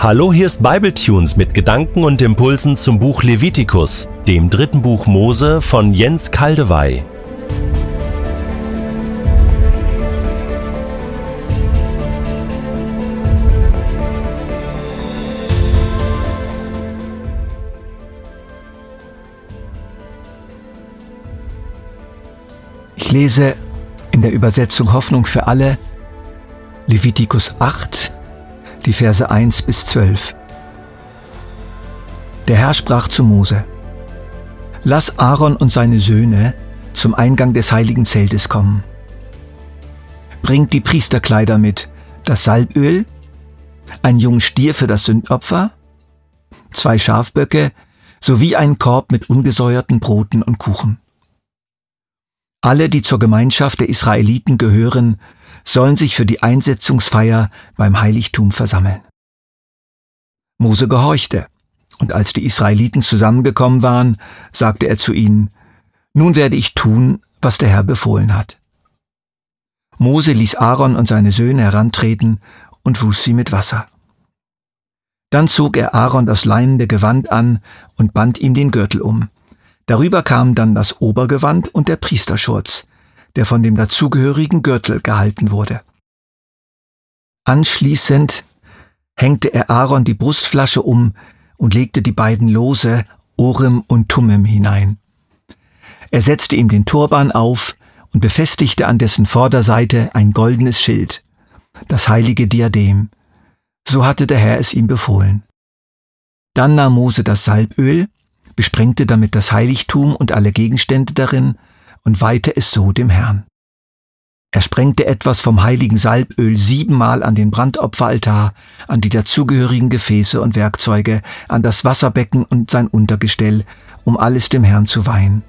Hallo, hier ist Bibletunes mit Gedanken und Impulsen zum Buch Levitikus, dem dritten Buch Mose von Jens Kaldewey. Ich lese in der Übersetzung Hoffnung für alle Levitikus 8, die Verse 1 bis 12. Der Herr sprach zu Mose, Lass Aaron und seine Söhne zum Eingang des heiligen Zeltes kommen. Bringt die Priesterkleider mit, das Salböl, ein jungen Stier für das Sündopfer, zwei Schafböcke sowie einen Korb mit ungesäuerten Broten und Kuchen. Alle, die zur Gemeinschaft der Israeliten gehören, sollen sich für die Einsetzungsfeier beim Heiligtum versammeln. Mose gehorchte, und als die Israeliten zusammengekommen waren, sagte er zu ihnen, Nun werde ich tun, was der Herr befohlen hat. Mose ließ Aaron und seine Söhne herantreten und wusch sie mit Wasser. Dann zog er Aaron das leinende Gewand an und band ihm den Gürtel um. Darüber kam dann das Obergewand und der Priesterschurz, der von dem dazugehörigen Gürtel gehalten wurde. Anschließend hängte er Aaron die Brustflasche um und legte die beiden Lose Orim und Tummim hinein. Er setzte ihm den Turban auf und befestigte an dessen Vorderseite ein goldenes Schild, das heilige Diadem. So hatte der Herr es ihm befohlen. Dann nahm Mose das Salböl besprengte damit das Heiligtum und alle Gegenstände darin und weihte es so dem Herrn. Er sprengte etwas vom heiligen Salböl siebenmal an den Brandopferaltar, an die dazugehörigen Gefäße und Werkzeuge, an das Wasserbecken und sein Untergestell, um alles dem Herrn zu weihen.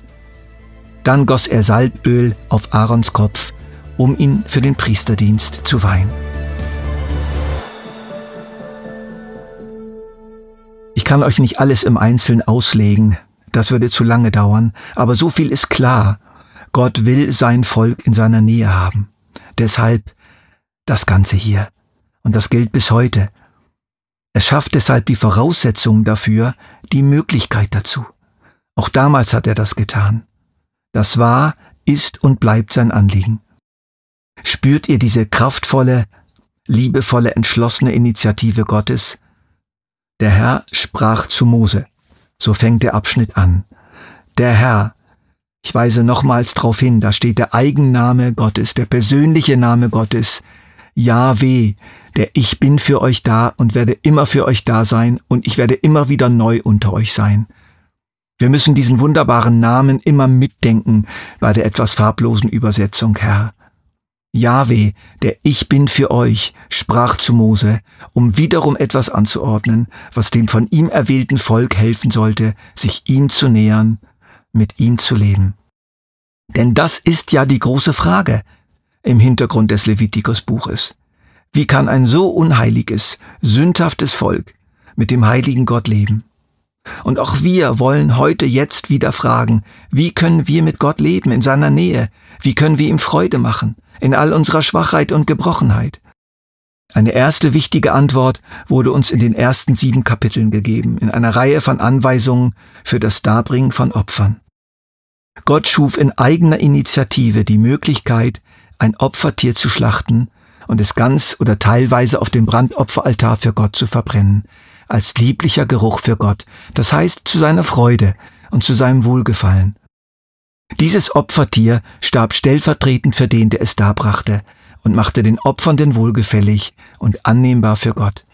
Dann goss er Salböl auf Aarons Kopf, um ihn für den Priesterdienst zu weihen. Kann euch nicht alles im Einzelnen auslegen, das würde zu lange dauern, aber so viel ist klar, Gott will sein Volk in seiner Nähe haben. Deshalb das Ganze hier. Und das gilt bis heute. Es schafft deshalb die Voraussetzungen dafür, die Möglichkeit dazu. Auch damals hat er das getan. Das war, ist und bleibt sein Anliegen. Spürt ihr diese kraftvolle, liebevolle, entschlossene Initiative Gottes, der Herr sprach zu Mose. So fängt der Abschnitt an. Der Herr. Ich weise nochmals darauf hin, da steht der Eigenname Gottes, der persönliche Name Gottes. Yahweh, der Ich bin für euch da und werde immer für euch da sein und ich werde immer wieder neu unter euch sein. Wir müssen diesen wunderbaren Namen immer mitdenken bei der etwas farblosen Übersetzung, Herr. Jahwe, der Ich bin für euch, sprach zu Mose, um wiederum etwas anzuordnen, was dem von ihm erwählten Volk helfen sollte, sich ihm zu nähern, mit ihm zu leben. Denn das ist ja die große Frage im Hintergrund des Levitikus-Buches. Wie kann ein so unheiliges, sündhaftes Volk mit dem heiligen Gott leben? Und auch wir wollen heute jetzt wieder fragen, wie können wir mit Gott leben in seiner Nähe? Wie können wir ihm Freude machen? In all unserer Schwachheit und Gebrochenheit? Eine erste wichtige Antwort wurde uns in den ersten sieben Kapiteln gegeben, in einer Reihe von Anweisungen für das Darbringen von Opfern. Gott schuf in eigener Initiative die Möglichkeit, ein Opfertier zu schlachten und es ganz oder teilweise auf dem Brandopferaltar für Gott zu verbrennen, als lieblicher Geruch für Gott, das heißt zu seiner Freude und zu seinem Wohlgefallen. Dieses Opfertier starb stellvertretend für den, der es darbrachte, und machte den Opfernden wohlgefällig und annehmbar für Gott.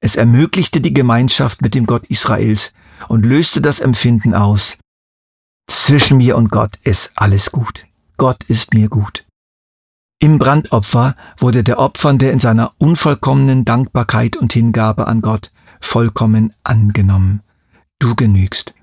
Es ermöglichte die Gemeinschaft mit dem Gott Israels und löste das Empfinden aus. Zwischen mir und Gott ist alles gut. Gott ist mir gut. Im Brandopfer wurde der Opfernde in seiner unvollkommenen Dankbarkeit und Hingabe an Gott vollkommen angenommen. Du genügst.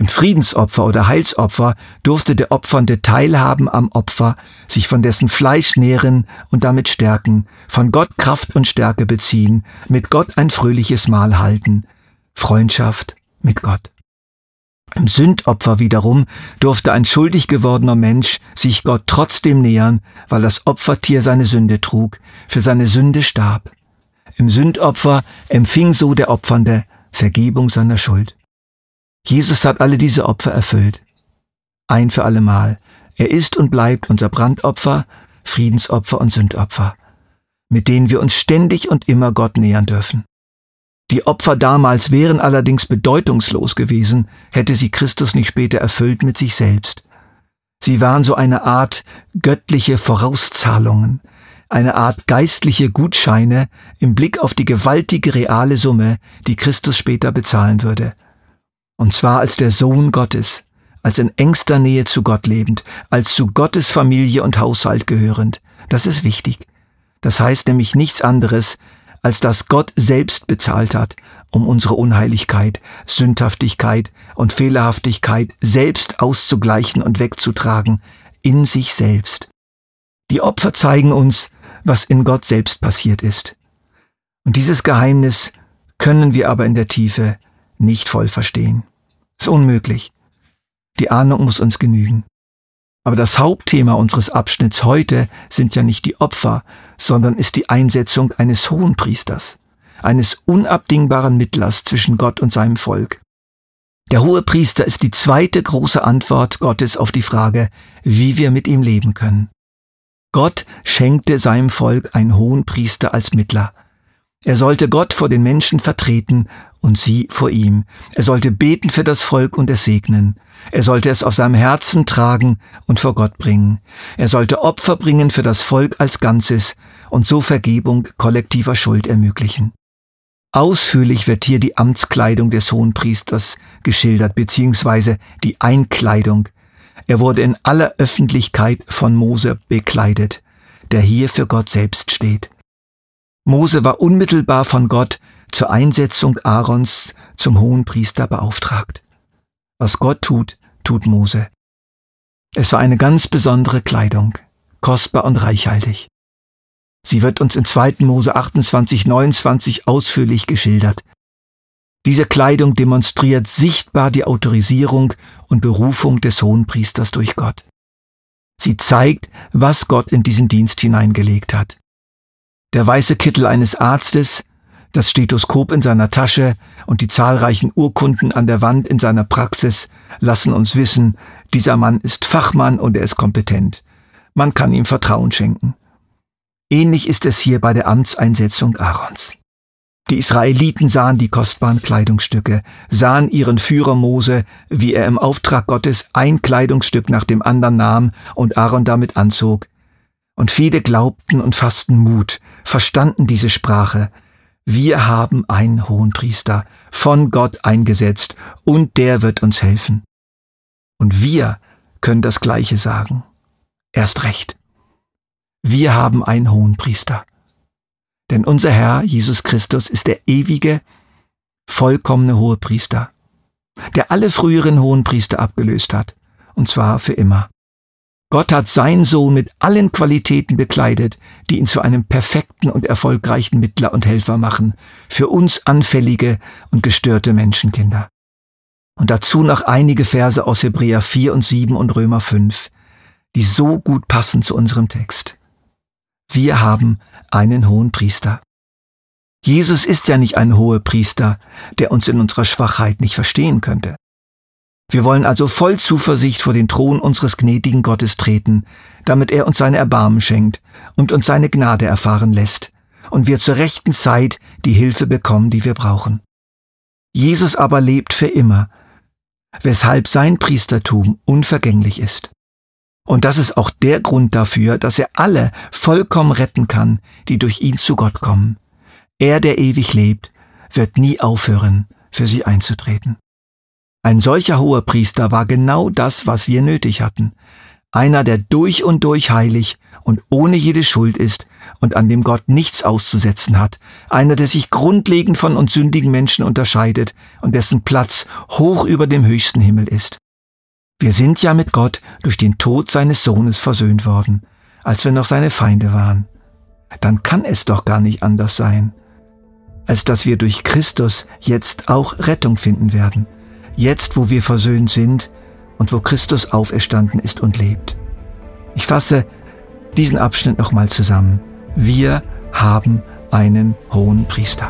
Im Friedensopfer oder Heilsopfer durfte der Opfernde teilhaben am Opfer, sich von dessen Fleisch nähren und damit stärken, von Gott Kraft und Stärke beziehen, mit Gott ein fröhliches Mahl halten, Freundschaft mit Gott. Im Sündopfer wiederum durfte ein schuldig gewordener Mensch sich Gott trotzdem nähern, weil das Opfertier seine Sünde trug, für seine Sünde starb. Im Sündopfer empfing so der Opfernde Vergebung seiner Schuld. Jesus hat alle diese Opfer erfüllt. Ein für allemal. Er ist und bleibt unser Brandopfer, Friedensopfer und Sündopfer, mit denen wir uns ständig und immer Gott nähern dürfen. Die Opfer damals wären allerdings bedeutungslos gewesen, hätte sie Christus nicht später erfüllt mit sich selbst. Sie waren so eine Art göttliche Vorauszahlungen, eine Art geistliche Gutscheine im Blick auf die gewaltige reale Summe, die Christus später bezahlen würde. Und zwar als der Sohn Gottes, als in engster Nähe zu Gott lebend, als zu Gottes Familie und Haushalt gehörend. Das ist wichtig. Das heißt nämlich nichts anderes, als dass Gott selbst bezahlt hat, um unsere Unheiligkeit, Sündhaftigkeit und Fehlerhaftigkeit selbst auszugleichen und wegzutragen, in sich selbst. Die Opfer zeigen uns, was in Gott selbst passiert ist. Und dieses Geheimnis können wir aber in der Tiefe nicht voll verstehen. Ist unmöglich. Die Ahnung muss uns genügen. Aber das Hauptthema unseres Abschnitts heute sind ja nicht die Opfer, sondern ist die Einsetzung eines Hohenpriesters, eines unabdingbaren Mittlers zwischen Gott und seinem Volk. Der Hohepriester ist die zweite große Antwort Gottes auf die Frage, wie wir mit ihm leben können. Gott schenkte seinem Volk einen Hohenpriester als Mittler. Er sollte Gott vor den Menschen vertreten und sie vor ihm. Er sollte beten für das Volk und es segnen. Er sollte es auf seinem Herzen tragen und vor Gott bringen. Er sollte Opfer bringen für das Volk als Ganzes und so Vergebung kollektiver Schuld ermöglichen. Ausführlich wird hier die Amtskleidung des Hohenpriesters geschildert, beziehungsweise die Einkleidung. Er wurde in aller Öffentlichkeit von Mose bekleidet, der hier für Gott selbst steht. Mose war unmittelbar von Gott zur Einsetzung Aarons zum Hohenpriester beauftragt. Was Gott tut, tut Mose. Es war eine ganz besondere Kleidung, kostbar und reichhaltig. Sie wird uns in 2. Mose 28, 29 ausführlich geschildert. Diese Kleidung demonstriert sichtbar die Autorisierung und Berufung des Hohenpriesters durch Gott. Sie zeigt, was Gott in diesen Dienst hineingelegt hat der weiße Kittel eines Arztes, das Stethoskop in seiner Tasche und die zahlreichen Urkunden an der Wand in seiner Praxis lassen uns wissen, dieser Mann ist Fachmann und er ist kompetent. Man kann ihm Vertrauen schenken. Ähnlich ist es hier bei der Amtseinsetzung Aarons. Die Israeliten sahen die kostbaren Kleidungsstücke, sahen ihren Führer Mose, wie er im Auftrag Gottes ein Kleidungsstück nach dem anderen nahm und Aaron damit anzog, und viele glaubten und fassten Mut, verstanden diese Sprache. Wir haben einen Hohenpriester, von Gott eingesetzt, und der wird uns helfen. Und wir können das Gleiche sagen. Erst recht. Wir haben einen Hohenpriester. Denn unser Herr Jesus Christus ist der ewige, vollkommene Hohepriester, der alle früheren Hohenpriester abgelöst hat, und zwar für immer. Gott hat seinen Sohn mit allen Qualitäten bekleidet, die ihn zu einem perfekten und erfolgreichen Mittler und Helfer machen, für uns anfällige und gestörte Menschenkinder. Und dazu noch einige Verse aus Hebräer 4 und 7 und Römer 5, die so gut passen zu unserem Text. Wir haben einen hohen Priester. Jesus ist ja nicht ein hoher Priester, der uns in unserer Schwachheit nicht verstehen könnte. Wir wollen also voll Zuversicht vor den Thron unseres gnädigen Gottes treten, damit er uns seine Erbarmen schenkt und uns seine Gnade erfahren lässt und wir zur rechten Zeit die Hilfe bekommen, die wir brauchen. Jesus aber lebt für immer, weshalb sein Priestertum unvergänglich ist. Und das ist auch der Grund dafür, dass er alle vollkommen retten kann, die durch ihn zu Gott kommen. Er, der ewig lebt, wird nie aufhören, für sie einzutreten. Ein solcher hoher Priester war genau das, was wir nötig hatten. Einer, der durch und durch heilig und ohne jede Schuld ist und an dem Gott nichts auszusetzen hat. Einer, der sich grundlegend von uns sündigen Menschen unterscheidet und dessen Platz hoch über dem höchsten Himmel ist. Wir sind ja mit Gott durch den Tod seines Sohnes versöhnt worden, als wir noch seine Feinde waren. Dann kann es doch gar nicht anders sein, als dass wir durch Christus jetzt auch Rettung finden werden jetzt wo wir versöhnt sind und wo Christus auferstanden ist und lebt. Ich fasse diesen Abschnitt nochmal zusammen. Wir haben einen hohen Priester.